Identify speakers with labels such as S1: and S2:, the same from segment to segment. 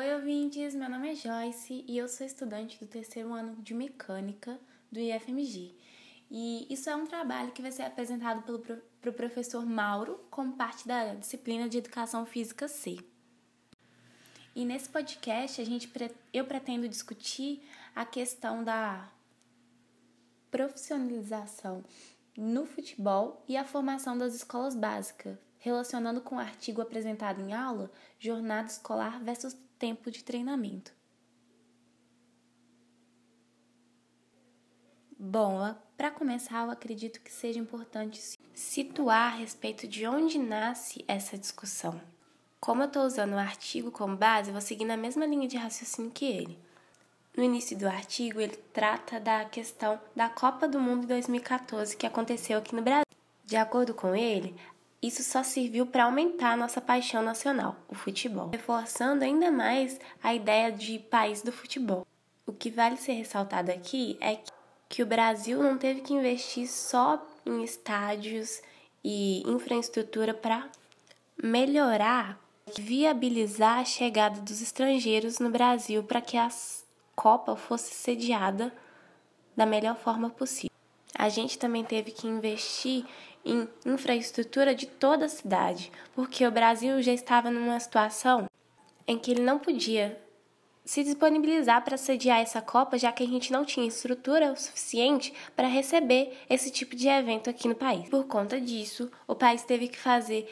S1: Oi, ouvintes! Meu nome é Joyce e eu sou estudante do terceiro ano de mecânica do IFMG. E isso é um trabalho que vai ser apresentado pelo pro professor Mauro como parte da disciplina de Educação Física C. E nesse podcast a gente, eu pretendo discutir a questão da profissionalização no futebol e a formação das escolas básicas, relacionando com o artigo apresentado em aula, jornada escolar versus tempo de treinamento. Bom, para começar, eu acredito que seja importante situar a respeito de onde nasce essa discussão. Como eu estou usando o artigo como base, vou seguir na mesma linha de raciocínio que ele. No início do artigo, ele trata da questão da Copa do Mundo 2014 que aconteceu aqui no Brasil. De acordo com ele, isso só serviu para aumentar nossa paixão nacional, o futebol, reforçando ainda mais a ideia de país do futebol. O que vale ser ressaltado aqui é que o Brasil não teve que investir só em estádios e infraestrutura para melhorar, viabilizar a chegada dos estrangeiros no Brasil para que a Copa fosse sediada da melhor forma possível. A gente também teve que investir em infraestrutura de toda a cidade, porque o Brasil já estava numa situação em que ele não podia se disponibilizar para sediar essa Copa, já que a gente não tinha estrutura o suficiente para receber esse tipo de evento aqui no país. Por conta disso, o país teve que fazer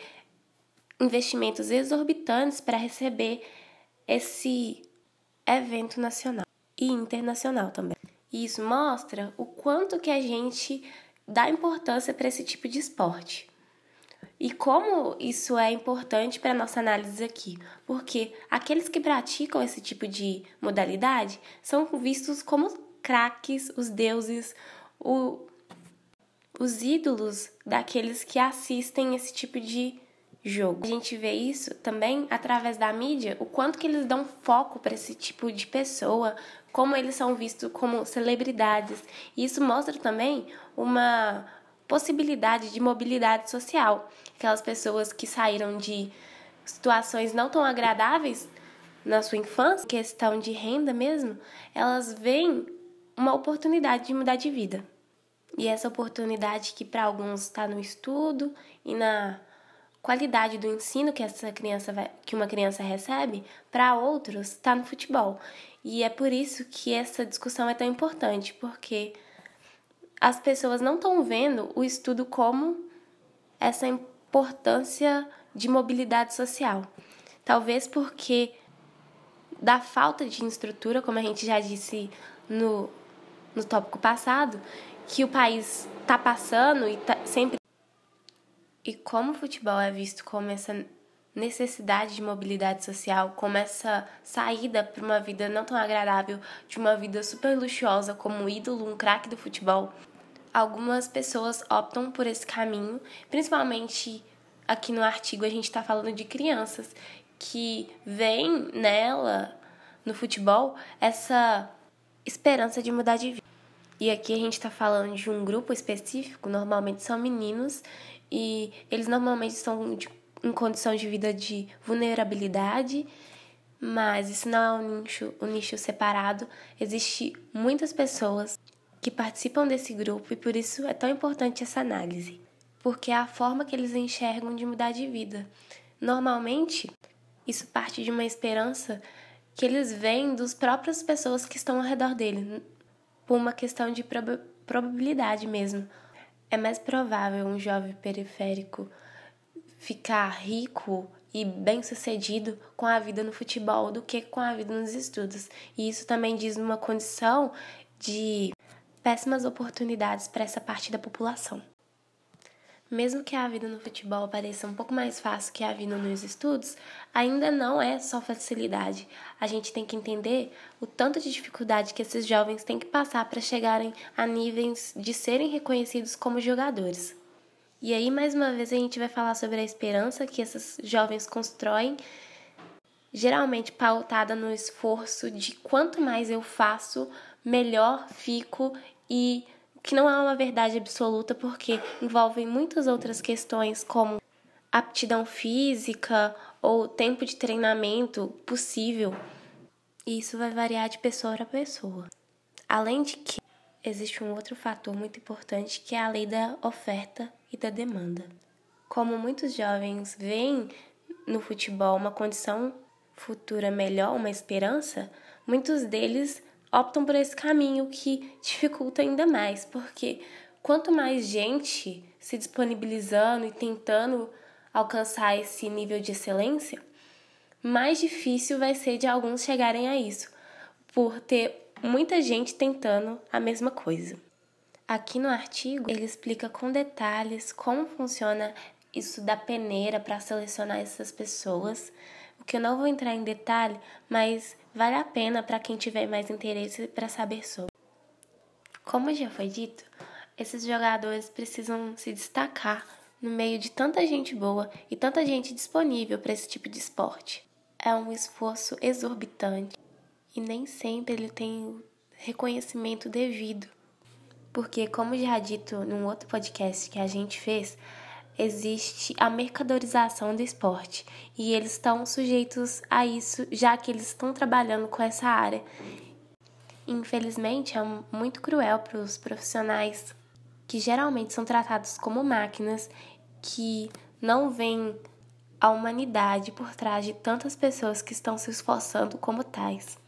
S1: investimentos exorbitantes para receber esse evento nacional e internacional também. E isso mostra o quanto que a gente dá importância para esse tipo de esporte. E como isso é importante para a nossa análise aqui? Porque aqueles que praticam esse tipo de modalidade são vistos como craques, os deuses, o, os ídolos daqueles que assistem esse tipo de jogo. A gente vê isso também através da mídia, o quanto que eles dão foco para esse tipo de pessoa, como eles são vistos como celebridades. E isso mostra também uma possibilidade de mobilidade social. Aquelas pessoas que saíram de situações não tão agradáveis na sua infância, questão de renda mesmo, elas veem uma oportunidade de mudar de vida. E essa oportunidade que para alguns está no estudo e na qualidade do ensino que essa criança vai, que uma criança recebe, para outros está no futebol. E é por isso que essa discussão é tão importante, porque as pessoas não estão vendo o estudo como essa importância de mobilidade social. Talvez porque da falta de estrutura, como a gente já disse no, no tópico passado, que o país está passando e tá sempre e como o futebol é visto como essa necessidade de mobilidade social, como essa saída para uma vida não tão agradável, de uma vida super luxuosa como um ídolo, um craque do futebol, algumas pessoas optam por esse caminho, principalmente aqui no artigo a gente está falando de crianças que veem nela, no futebol, essa esperança de mudar de vida. E aqui a gente está falando de um grupo específico, normalmente são meninos, e eles normalmente estão de, em condição de vida de vulnerabilidade, mas isso não é um nicho, um nicho separado. Existem muitas pessoas que participam desse grupo e por isso é tão importante essa análise, porque é a forma que eles enxergam de mudar de vida. Normalmente, isso parte de uma esperança que eles veem dos próprias pessoas que estão ao redor dele, por uma questão de prob probabilidade mesmo. É mais provável um jovem periférico ficar rico e bem-sucedido com a vida no futebol do que com a vida nos estudos. E isso também diz uma condição de péssimas oportunidades para essa parte da população. Mesmo que a vida no futebol pareça um pouco mais fácil que a vida nos estudos, ainda não é só facilidade. A gente tem que entender o tanto de dificuldade que esses jovens têm que passar para chegarem a níveis de serem reconhecidos como jogadores. E aí, mais uma vez, a gente vai falar sobre a esperança que esses jovens constroem, geralmente pautada no esforço de quanto mais eu faço, melhor fico e que não é uma verdade absoluta porque envolvem muitas outras questões como aptidão física ou tempo de treinamento possível E isso vai variar de pessoa para pessoa. Além de que existe um outro fator muito importante que é a lei da oferta e da demanda. Como muitos jovens veem no futebol uma condição futura melhor, uma esperança, muitos deles optam por esse caminho que dificulta ainda mais, porque quanto mais gente se disponibilizando e tentando alcançar esse nível de excelência, mais difícil vai ser de alguns chegarem a isso, por ter muita gente tentando a mesma coisa. Aqui no artigo, ele explica com detalhes como funciona isso da peneira para selecionar essas pessoas, que eu não vou entrar em detalhe, mas vale a pena para quem tiver mais interesse para saber sobre. Como já foi dito, esses jogadores precisam se destacar no meio de tanta gente boa e tanta gente disponível para esse tipo de esporte. É um esforço exorbitante e nem sempre ele tem o reconhecimento devido. Porque, como já dito num outro podcast que a gente fez, existe a mercadorização do esporte e eles estão sujeitos a isso, já que eles estão trabalhando com essa área. Infelizmente, é muito cruel para os profissionais que geralmente são tratados como máquinas que não veem a humanidade por trás de tantas pessoas que estão se esforçando como tais.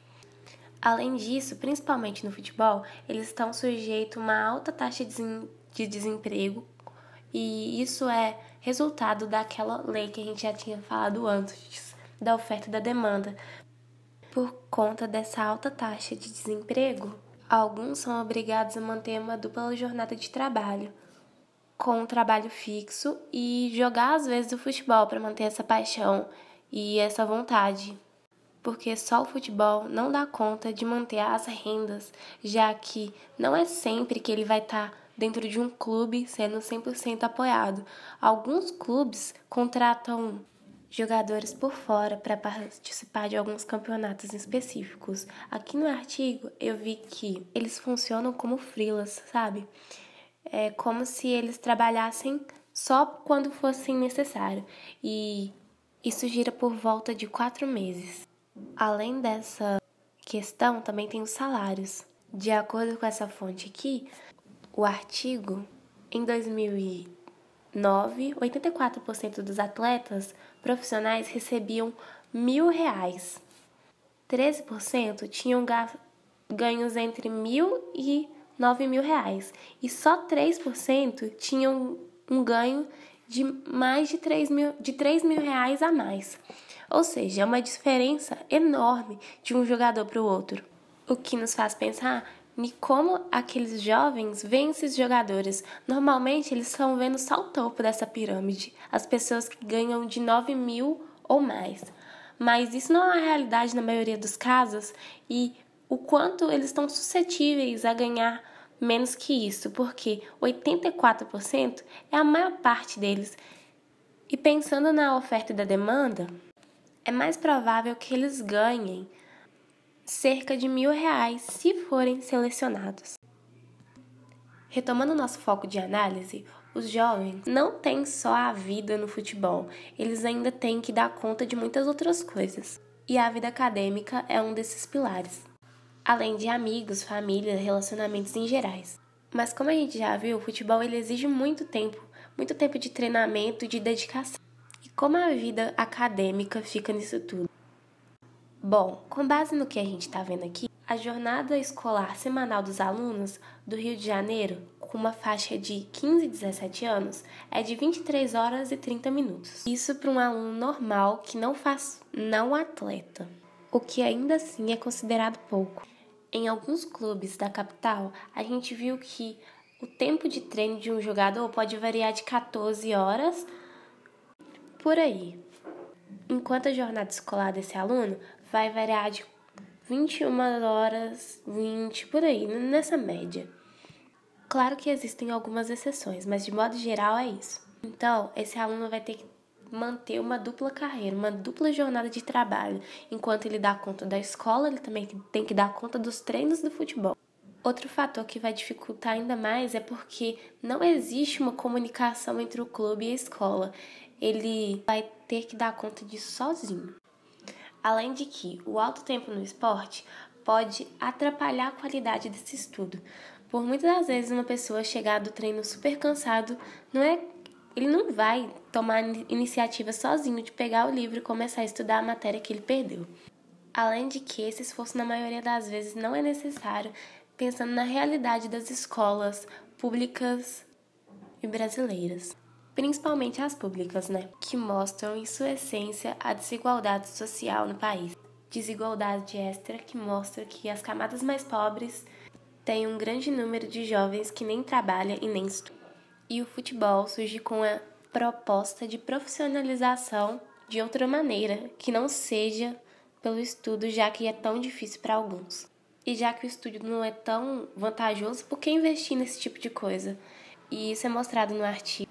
S1: Além disso, principalmente no futebol, eles estão sujeitos a uma alta taxa de desemprego e isso é resultado daquela lei que a gente já tinha falado antes, da oferta e da demanda. Por conta dessa alta taxa de desemprego, alguns são obrigados a manter uma dupla jornada de trabalho, com um trabalho fixo e jogar às vezes o futebol para manter essa paixão e essa vontade. Porque só o futebol não dá conta de manter as rendas, já que não é sempre que ele vai estar tá dentro de um clube sendo 100% apoiado. Alguns clubes contratam jogadores por fora para participar de alguns campeonatos específicos. Aqui no artigo eu vi que eles funcionam como freelas, sabe? É como se eles trabalhassem só quando fosse necessário. E isso gira por volta de quatro meses. Além dessa questão, também tem os salários. De acordo com essa fonte aqui, o artigo, em 2009, 84% dos atletas profissionais recebiam mil reais. 13% tinham ganhos entre mil e nove mil reais. E só 3% tinham um ganho de mais de 3 mil, de 3 mil reais a mais. Ou seja, é uma diferença enorme de um jogador para o outro. O que nos faz pensar e como aqueles jovens veem esses jogadores. Normalmente eles estão vendo só o topo dessa pirâmide, as pessoas que ganham de 9 mil ou mais. Mas isso não é a realidade na maioria dos casos e o quanto eles estão suscetíveis a ganhar menos que isso, porque 84% é a maior parte deles. E pensando na oferta e da demanda, é mais provável que eles ganhem cerca de mil reais se forem selecionados. Retomando nosso foco de análise, os jovens não têm só a vida no futebol, eles ainda têm que dar conta de muitas outras coisas. E a vida acadêmica é um desses pilares, além de amigos, família, relacionamentos em gerais. Mas como a gente já viu, o futebol ele exige muito tempo, muito tempo de treinamento e de dedicação. E como a vida acadêmica fica nisso tudo? Bom, com base no que a gente está vendo aqui, a jornada escolar semanal dos alunos do Rio de Janeiro, com uma faixa de 15 e 17 anos, é de 23 horas e 30 minutos. Isso para um aluno normal que não faz não atleta, o que ainda assim é considerado pouco. Em alguns clubes da capital, a gente viu que o tempo de treino de um jogador pode variar de 14 horas por aí. Enquanto a jornada escolar desse aluno vai variar de 21 horas, 20, por aí, nessa média. Claro que existem algumas exceções, mas de modo geral é isso. Então, esse aluno vai ter que manter uma dupla carreira, uma dupla jornada de trabalho. Enquanto ele dá conta da escola, ele também tem que dar conta dos treinos do futebol. Outro fator que vai dificultar ainda mais é porque não existe uma comunicação entre o clube e a escola. Ele vai ter que dar conta disso sozinho. Além de que o alto tempo no esporte pode atrapalhar a qualidade desse estudo. Por muitas das vezes uma pessoa chegar do treino super cansado, não é ele não vai tomar iniciativa sozinho de pegar o livro e começar a estudar a matéria que ele perdeu. Além de que esse esforço na maioria das vezes não é necessário, pensando na realidade das escolas públicas e brasileiras, principalmente as públicas, né, que mostram em sua essência a desigualdade social no país. Desigualdade extra que mostra que as camadas mais pobres têm um grande número de jovens que nem trabalha e nem estuda. E o futebol surge com a proposta de profissionalização de outra maneira, que não seja pelo estudo, já que é tão difícil para alguns. E já que o estudo não é tão vantajoso, por que investir nesse tipo de coisa? E isso é mostrado no artigo,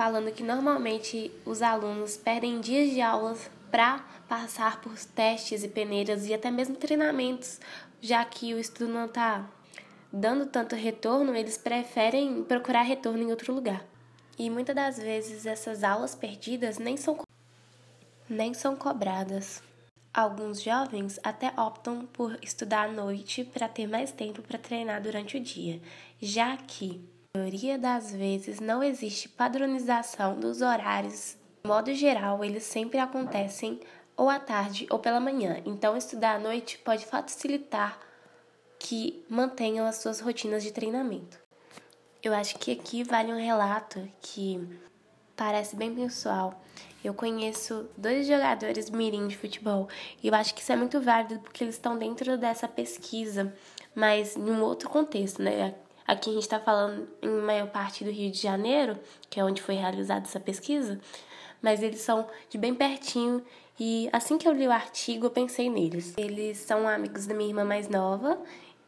S1: falando que normalmente os alunos perdem dias de aulas para passar por testes e peneiras e até mesmo treinamentos, já que o estudo não está dando tanto retorno, eles preferem procurar retorno em outro lugar. E muitas das vezes essas aulas perdidas nem são, nem são cobradas. Alguns jovens até optam por estudar à noite para ter mais tempo para treinar durante o dia, já que, na maioria das vezes, não existe padronização dos horários. De modo geral, eles sempre acontecem ou à tarde ou pela manhã, então estudar à noite pode facilitar que mantenham as suas rotinas de treinamento. Eu acho que aqui vale um relato que parece bem pessoal eu conheço dois jogadores mirim de futebol e eu acho que isso é muito válido porque eles estão dentro dessa pesquisa, mas em um outro contexto, né? Aqui a gente está falando em maior parte do Rio de Janeiro, que é onde foi realizada essa pesquisa, mas eles são de bem pertinho e assim que eu li o artigo eu pensei neles. Eles são amigos da minha irmã mais nova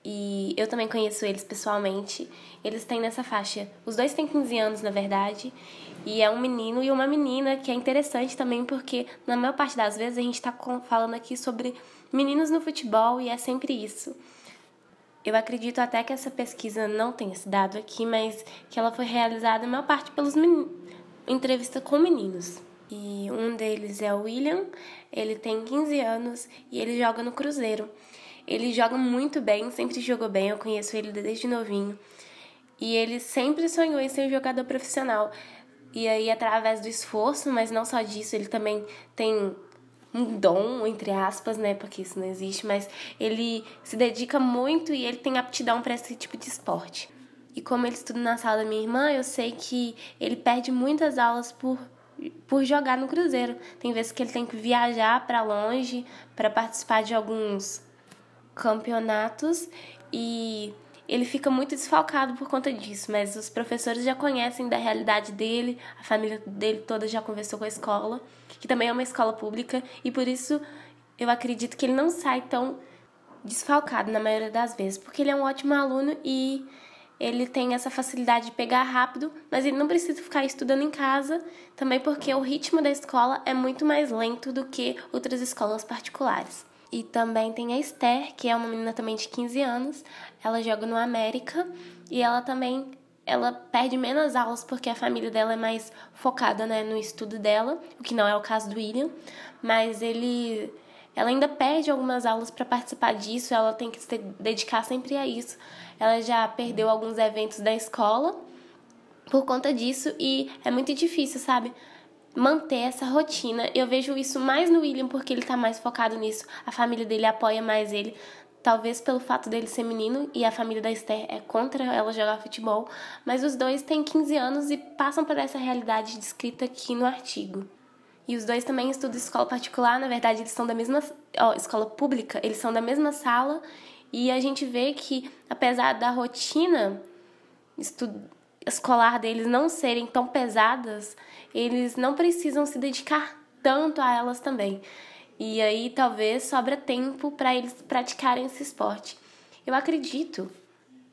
S1: e eu também conheço eles pessoalmente. Eles têm nessa faixa, os dois têm 15 anos na verdade, e é um menino e uma menina, que é interessante também porque na maior parte das vezes a gente está falando aqui sobre meninos no futebol e é sempre isso. Eu acredito até que essa pesquisa não tenha se dado aqui, mas que ela foi realizada na maior parte pelos meninos, entrevista com meninos. E um deles é o William, ele tem 15 anos e ele joga no Cruzeiro. Ele joga muito bem, sempre jogou bem, eu conheço ele desde novinho. E ele sempre sonhou em ser um jogador profissional. E aí, através do esforço, mas não só disso, ele também tem um dom, entre aspas, né? Porque isso não existe, mas ele se dedica muito e ele tem aptidão para esse tipo de esporte. E como ele estuda na sala da minha irmã, eu sei que ele perde muitas aulas por, por jogar no Cruzeiro. Tem vezes que ele tem que viajar para longe para participar de alguns campeonatos e ele fica muito desfalcado por conta disso, mas os professores já conhecem da realidade dele, a família dele toda já conversou com a escola, que também é uma escola pública, e por isso eu acredito que ele não sai tão desfalcado na maioria das vezes, porque ele é um ótimo aluno e ele tem essa facilidade de pegar rápido, mas ele não precisa ficar estudando em casa, também porque o ritmo da escola é muito mais lento do que outras escolas particulares. E também tem a Esther, que é uma menina também de 15 anos. Ela joga no América e ela também ela perde menos aulas porque a família dela é mais focada né, no estudo dela, o que não é o caso do William, mas ele ela ainda perde algumas aulas para participar disso, ela tem que se dedicar sempre a isso. Ela já perdeu alguns eventos da escola por conta disso e é muito difícil, sabe? Manter essa rotina. Eu vejo isso mais no William porque ele tá mais focado nisso. A família dele apoia mais ele. Talvez pelo fato dele ser menino e a família da Esther é contra ela jogar futebol, mas os dois têm 15 anos e passam por essa realidade descrita aqui no artigo. E os dois também estudam escola particular, na verdade eles são da mesma ó, escola pública, eles são da mesma sala e a gente vê que apesar da rotina escolar deles não serem tão pesadas, eles não precisam se dedicar tanto a elas também. E aí talvez sobra tempo para eles praticarem esse esporte. Eu acredito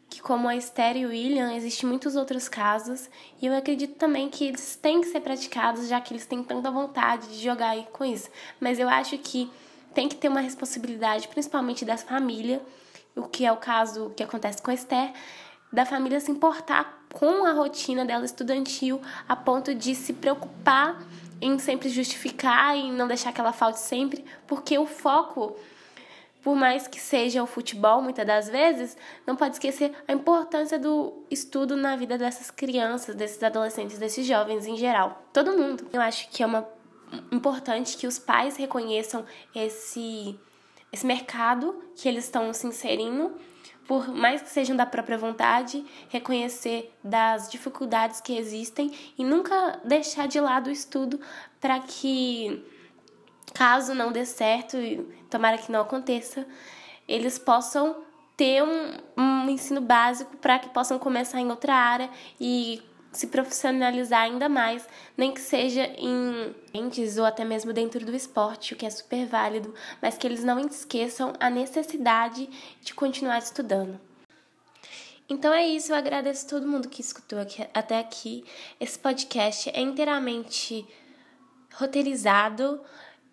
S1: que como a Esther e o William, existem muitos outros casos, e eu acredito também que eles têm que ser praticados, já que eles têm tanta vontade de jogar com isso. Mas eu acho que tem que ter uma responsabilidade, principalmente da família, o que é o caso que acontece com a Esther, da família se importar com a rotina dela estudantil a ponto de se preocupar em sempre justificar e não deixar que ela falte sempre, porque o foco por mais que seja o futebol, muitas das vezes, não pode esquecer a importância do estudo na vida dessas crianças, desses adolescentes, desses jovens em geral. Todo mundo. Eu acho que é uma importante que os pais reconheçam esse esse mercado que eles estão se inserindo, por mais que sejam da própria vontade, reconhecer das dificuldades que existem e nunca deixar de lado o estudo para que caso não dê certo, e tomara que não aconteça, eles possam ter um, um ensino básico para que possam começar em outra área e se profissionalizar ainda mais, nem que seja em entes ou até mesmo dentro do esporte, o que é super válido, mas que eles não esqueçam a necessidade de continuar estudando. Então é isso, eu agradeço todo mundo que escutou aqui, até aqui. Esse podcast é inteiramente roteirizado,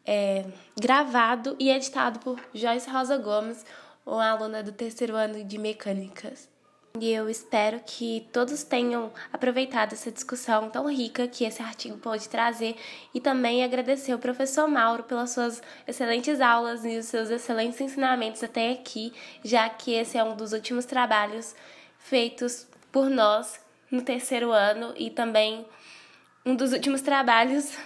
S1: é, gravado e editado por Joyce Rosa Gomes, uma aluna do terceiro ano de mecânicas. E eu espero que todos tenham aproveitado essa discussão tão rica que esse artigo pode trazer e também agradecer ao professor Mauro pelas suas excelentes aulas e os seus excelentes ensinamentos até aqui, já que esse é um dos últimos trabalhos feitos por nós no terceiro ano e também um dos últimos trabalhos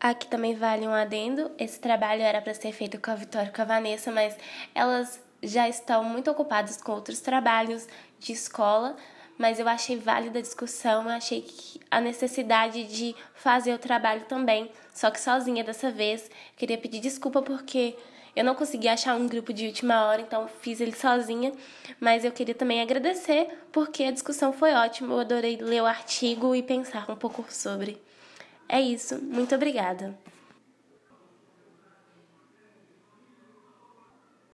S1: Aqui também vale um adendo. Esse trabalho era para ser feito com a Vitória e com a Vanessa, mas elas já estão muito ocupadas com outros trabalhos de escola. Mas eu achei válida a discussão, eu achei que a necessidade de fazer o trabalho também, só que sozinha dessa vez. Queria pedir desculpa porque eu não consegui achar um grupo de última hora, então fiz ele sozinha. Mas eu queria também agradecer porque a discussão foi ótima. Eu adorei ler o artigo e pensar um pouco sobre. É isso, muito obrigada.